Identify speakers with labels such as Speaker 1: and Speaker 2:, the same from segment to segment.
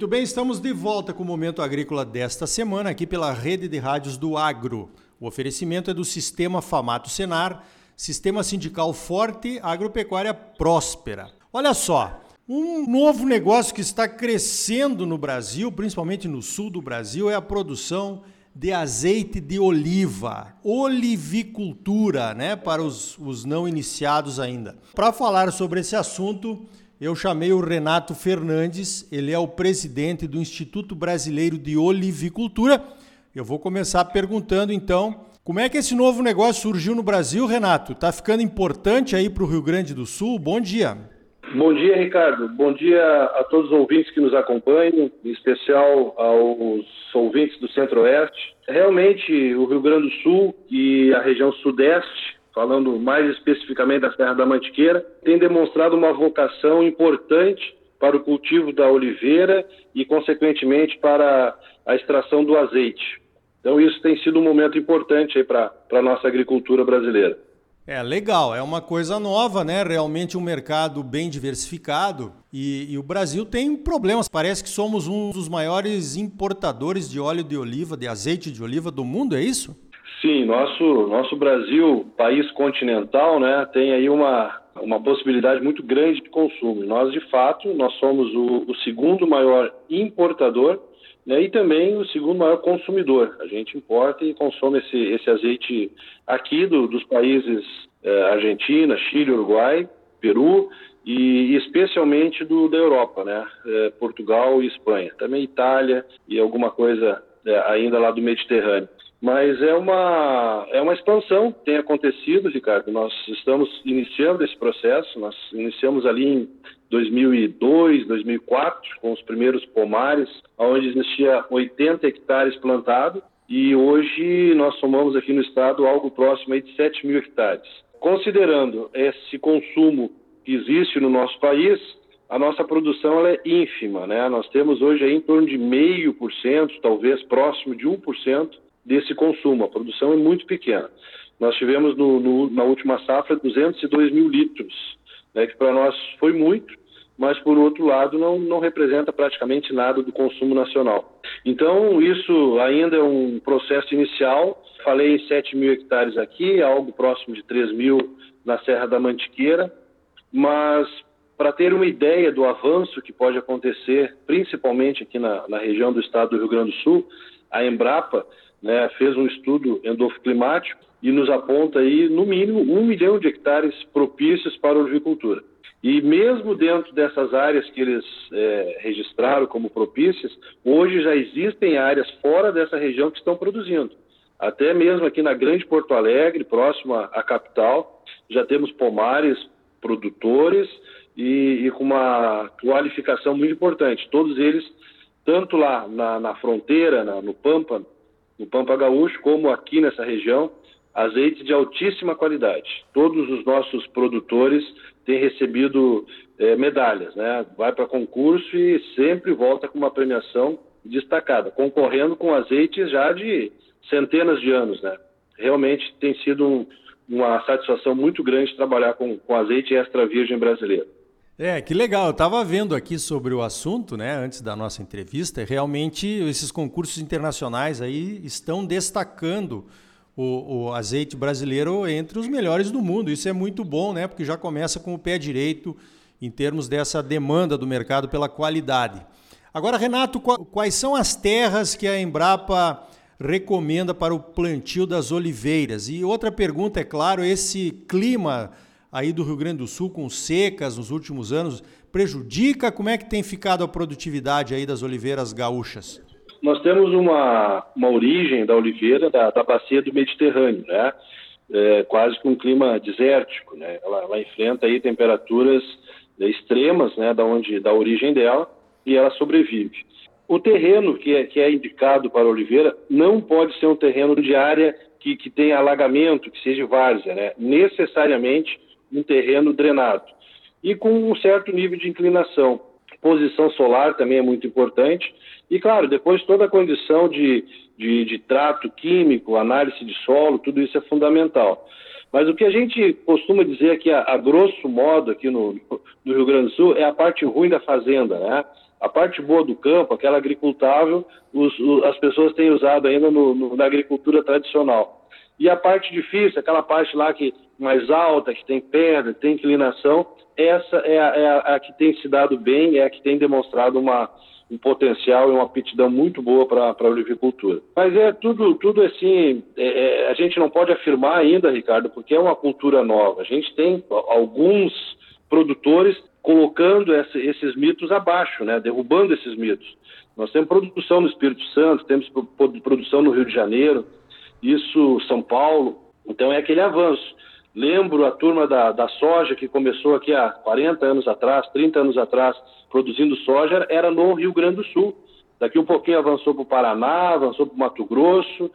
Speaker 1: Muito bem, estamos de volta com o Momento Agrícola desta semana, aqui pela rede de rádios do Agro. O oferecimento é do Sistema Famato Senar, Sistema Sindical Forte, Agropecuária Próspera. Olha só, um novo negócio que está crescendo no Brasil, principalmente no sul do Brasil, é a produção de azeite de oliva, olivicultura, né, para os, os não iniciados ainda. Para falar sobre esse assunto, eu chamei o Renato Fernandes, ele é o presidente do Instituto Brasileiro de Olivicultura. Eu vou começar perguntando então, como é que esse novo negócio surgiu no Brasil, Renato? Está ficando importante aí para o Rio Grande do Sul? Bom dia.
Speaker 2: Bom dia, Ricardo. Bom dia a todos os ouvintes que nos acompanham, em especial aos ouvintes do Centro-Oeste. Realmente, o Rio Grande do Sul e a região Sudeste falando mais especificamente da Serra da Mantiqueira, tem demonstrado uma vocação importante para o cultivo da oliveira e, consequentemente, para a extração do azeite. Então, isso tem sido um momento importante para a nossa agricultura brasileira.
Speaker 1: É legal, é uma coisa nova, né? Realmente um mercado bem diversificado e, e, o Brasil tem problemas. Parece que somos um dos maiores importadores de óleo de oliva, de azeite de oliva do mundo, é isso?
Speaker 2: Sim, nosso, nosso Brasil, país continental, né, tem aí uma, uma possibilidade muito grande de consumo. Nós, de fato, nós somos o, o segundo maior importador né, e também o segundo maior consumidor. A gente importa e consome esse, esse azeite aqui do, dos países eh, Argentina, Chile, Uruguai, Peru e, especialmente do, da Europa, né, eh, Portugal e Espanha. Também Itália e alguma coisa eh, ainda lá do Mediterrâneo. Mas é uma, é uma expansão que tem acontecido, Ricardo. Nós estamos iniciando esse processo, nós iniciamos ali em 2002, 2004, com os primeiros pomares, onde existia 80 hectares plantados, e hoje nós somamos aqui no estado algo próximo de 7 mil hectares. Considerando esse consumo que existe no nosso país, a nossa produção é ínfima, né? Nós temos hoje em torno de meio por cento, talvez próximo de 1% desse consumo. A produção é muito pequena. Nós tivemos no, no, na última safra 202 mil litros, né, que para nós foi muito, mas por outro lado não, não representa praticamente nada do consumo nacional. Então isso ainda é um processo inicial. Falei em 7 mil hectares aqui, algo próximo de 3 mil na Serra da Mantiqueira, mas para ter uma ideia do avanço que pode acontecer, principalmente aqui na, na região do estado do Rio Grande do Sul, a Embrapa né, fez um estudo endofoclimático e nos aponta aí, no mínimo, um milhão de hectares propícios para a olivicultura. E mesmo dentro dessas áreas que eles é, registraram como propícias, hoje já existem áreas fora dessa região que estão produzindo. Até mesmo aqui na Grande Porto Alegre, próximo à capital, já temos pomares produtores e, e com uma qualificação muito importante. Todos eles, tanto lá na, na fronteira, na, no Pampa, no Pampa Gaúcho, como aqui nessa região, azeite de altíssima qualidade. Todos os nossos produtores têm recebido é, medalhas, né? Vai para concurso e sempre volta com uma premiação destacada, concorrendo com azeites já de centenas de anos, né? Realmente tem sido um, uma satisfação muito grande trabalhar com, com azeite extra virgem brasileiro.
Speaker 1: É, que legal. Eu estava vendo aqui sobre o assunto, né, antes da nossa entrevista. Realmente, esses concursos internacionais aí estão destacando o, o, azeite brasileiro entre os melhores do mundo. Isso é muito bom, né, porque já começa com o pé direito em termos dessa demanda do mercado pela qualidade. Agora, Renato, quais são as terras que a Embrapa recomenda para o plantio das oliveiras? E outra pergunta, é claro, esse clima aí do Rio Grande do Sul com secas nos últimos anos prejudica? Como é que tem ficado a produtividade aí das oliveiras gaúchas?
Speaker 2: Nós temos uma, uma origem da oliveira da, da bacia do Mediterrâneo, né? É, quase com um clima desértico, né? Ela, ela enfrenta aí temperaturas extremas, né? Da onde da origem dela e ela sobrevive. O terreno que é, que é indicado para a oliveira não pode ser um terreno de área que, que tenha alagamento, que seja várzea, né? Necessariamente um terreno drenado e com um certo nível de inclinação. Posição solar também é muito importante e, claro, depois toda a condição de, de, de trato químico, análise de solo, tudo isso é fundamental. Mas o que a gente costuma dizer aqui, a, a grosso modo, aqui no, no, Rio Grande do Sul, é a parte ruim da fazenda, né? A parte boa do campo, aquela agricultável, os, os, as pessoas têm usado ainda no, no, na agricultura tradicional. E a parte difícil, aquela parte lá que mais alta, que tem pedra, tem inclinação, essa é a, é a, a que tem se dado bem, é a que tem demonstrado uma, um potencial e uma aptidão muito boa para a olivicultura. Mas é tudo, tudo assim, é, é, a gente não pode afirmar ainda, Ricardo, porque é uma cultura nova. A gente tem alguns produtores colocando essa, esses mitos abaixo, né, derrubando esses mitos. Nós temos produção no Espírito Santo, temos produção no Rio de Janeiro, isso São Paulo, então é aquele avanço. Lembro a turma da, da soja que começou aqui há 40 anos atrás, 30 anos atrás, produzindo soja, era no Rio Grande do Sul. Daqui um pouquinho avançou para o Paraná, avançou para o Mato Grosso,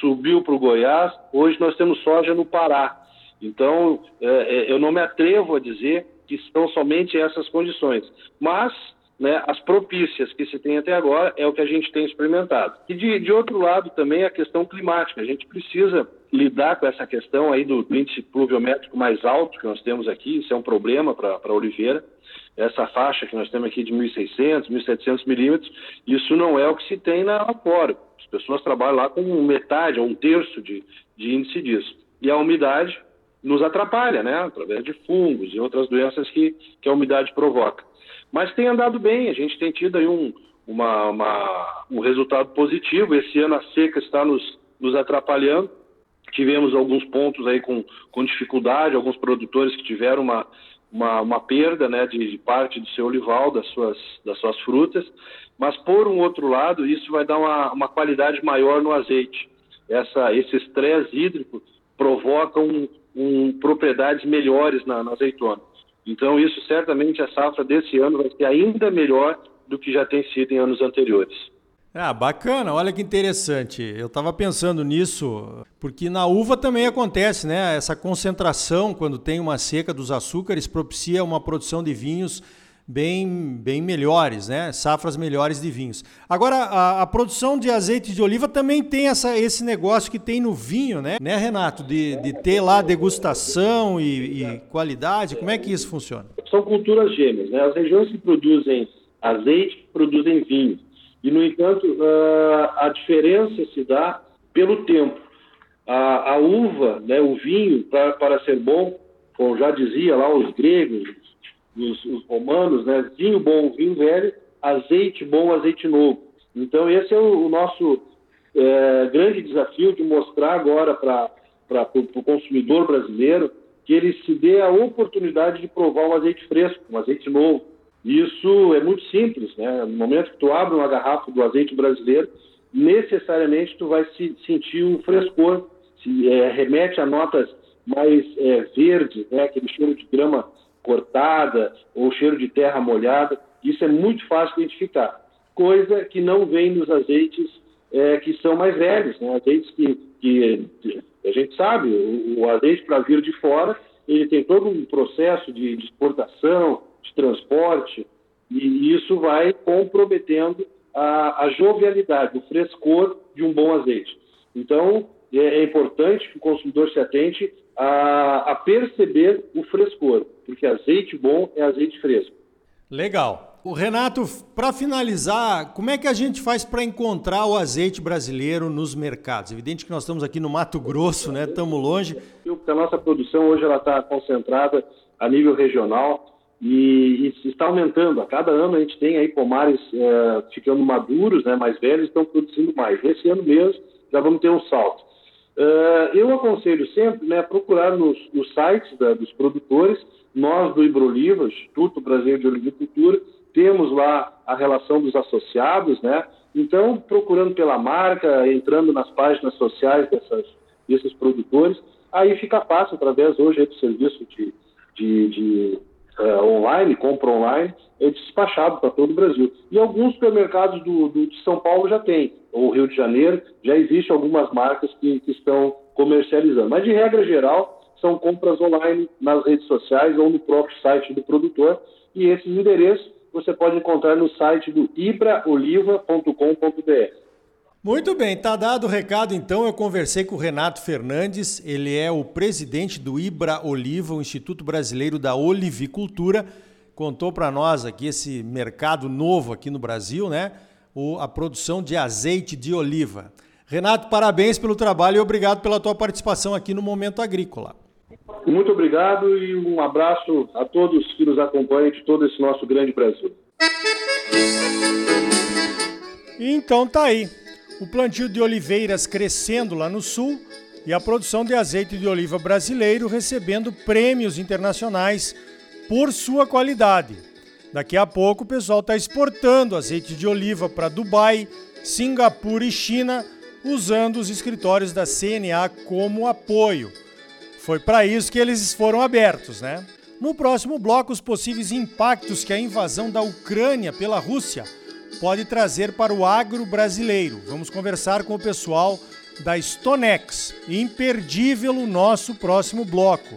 Speaker 2: subiu para o Goiás. Hoje nós temos soja no Pará. Então, é, é, eu não me atrevo a dizer que são somente essas condições. Mas né, as propícias que se tem até agora é o que a gente tem experimentado. E de, de outro lado também a questão climática. A gente precisa lidar com essa questão aí do índice pluviométrico mais alto que nós temos aqui, isso é um problema para a oliveira. Essa faixa que nós temos aqui de 1.600, 1.700 milímetros, isso não é o que se tem na fora. As pessoas trabalham lá com metade ou um terço de, de índice disso. E a umidade nos atrapalha, né? Através de fungos e outras doenças que, que a umidade provoca. Mas tem andado bem, a gente tem tido aí um, uma, uma, um resultado positivo. Esse ano a seca está nos, nos atrapalhando. Tivemos alguns pontos aí com, com dificuldade, alguns produtores que tiveram uma, uma, uma perda né, de, de, parte do seu olival, das suas, das suas frutas, mas por um outro lado, isso vai dar uma, uma qualidade maior no azeite. Essa, esse estresse hídrico provoca um, um, propriedades melhores na, na azeitona. Então, isso certamente a safra desse ano vai ser ainda melhor do que já tem sido em anos anteriores.
Speaker 1: Ah, bacana, olha que interessante. Eu estava pensando nisso, porque na uva também acontece, né? Essa concentração, quando tem uma seca dos açúcares, propicia uma produção de vinhos bem, bem melhores, né? Safras melhores de vinhos. Agora, a, a, produção de azeite de oliva também tem essa, esse negócio que tem no vinho, né, né Renato? De, de ter lá degustação e, e qualidade. Como é que isso funciona?
Speaker 2: São culturas gêmeas, né? As regiões que produzem azeite produzem vinho. E, no entanto, uh, a diferença se dá pelo tempo. A, a uva, né, o vinho, para ser bom, como já dizia lá os gregos, os, os romanos, né? Vinho bom, vinho velho, azeite bom, azeite novo. Então, esse é o, o nosso é, grande desafio de mostrar agora para o consumidor brasileiro que ele se dê a oportunidade de provar um azeite fresco, um azeite novo. Isso é muito simples, né? No momento que tu abre uma garrafa do azeite brasileiro, necessariamente tu vai se sentir o frescor, se é, remete a notas mais é, verdes, né? Aquele cheiro de grama cortada ou cheiro de terra molhada. Isso é muito fácil de identificar, coisa que não vem nos azeites é, que são mais velhos, né? azeites que, que a gente sabe, o, o azeite para vir de fora, ele tem todo um processo de, de exportação, de transporte, e isso vai comprometendo a, a jovialidade, o frescor de um bom azeite. Então, é, é importante que o consumidor se atente a, a perceber o frescor, porque azeite bom é azeite fresco.
Speaker 1: Legal. O Renato, para finalizar, como é que a gente faz para encontrar o azeite brasileiro nos mercados? Evidente que nós estamos aqui no Mato Grosso, né? Estamos longe.
Speaker 2: A nossa produção hoje ela está concentrada a nível regional e, e, está aumentando. A cada ano a gente tem aí pomares é, ficando maduros, né? Mais velhos, estão produzindo mais. Esse ano mesmo já vamos ter um salto. Uh, eu aconselho sempre né, procurar nos, nos sites da, dos produtores. Nós, do Ibroliva, Instituto Brasileiro de Olivicultura, temos lá a relação dos associados, né? Então, procurando pela marca, entrando nas páginas sociais dessas, desses produtores, aí fica fácil, através hoje do serviço de, de, de uh, online, compra online, é despachado para todo o Brasil. E alguns supermercados do, do, de São Paulo já tem, ou Rio de Janeiro, já existem algumas marcas que, que estão comercializando. Mas, de regra geral, são compras online nas redes sociais ou no próprio site do produtor. E esses endereços você pode encontrar no site do ibraoliva.com.br.
Speaker 1: Muito bem, tá dado o recado então. Eu conversei com o Renato Fernandes, ele é o presidente do Ibra Oliva, o Instituto Brasileiro da Olivicultura contou para nós aqui esse mercado novo aqui no Brasil, né? O, a produção de azeite de oliva. Renato, parabéns pelo trabalho e obrigado pela tua participação aqui no Momento Agrícola.
Speaker 2: Muito obrigado e um abraço a todos que nos acompanham de todo esse nosso grande Brasil.
Speaker 1: Então tá aí. O plantio de oliveiras crescendo lá no sul e a produção de azeite de oliva brasileiro recebendo prêmios internacionais por sua qualidade. Daqui a pouco o pessoal está exportando azeite de oliva para Dubai, Singapura e China, usando os escritórios da CNA como apoio. Foi para isso que eles foram abertos, né? No próximo bloco, os possíveis impactos que a invasão da Ucrânia pela Rússia pode trazer para o agro brasileiro. Vamos conversar com o pessoal da Stonex. Imperdível o nosso próximo bloco.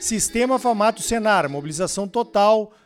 Speaker 1: Sistema Famato Senar, mobilização total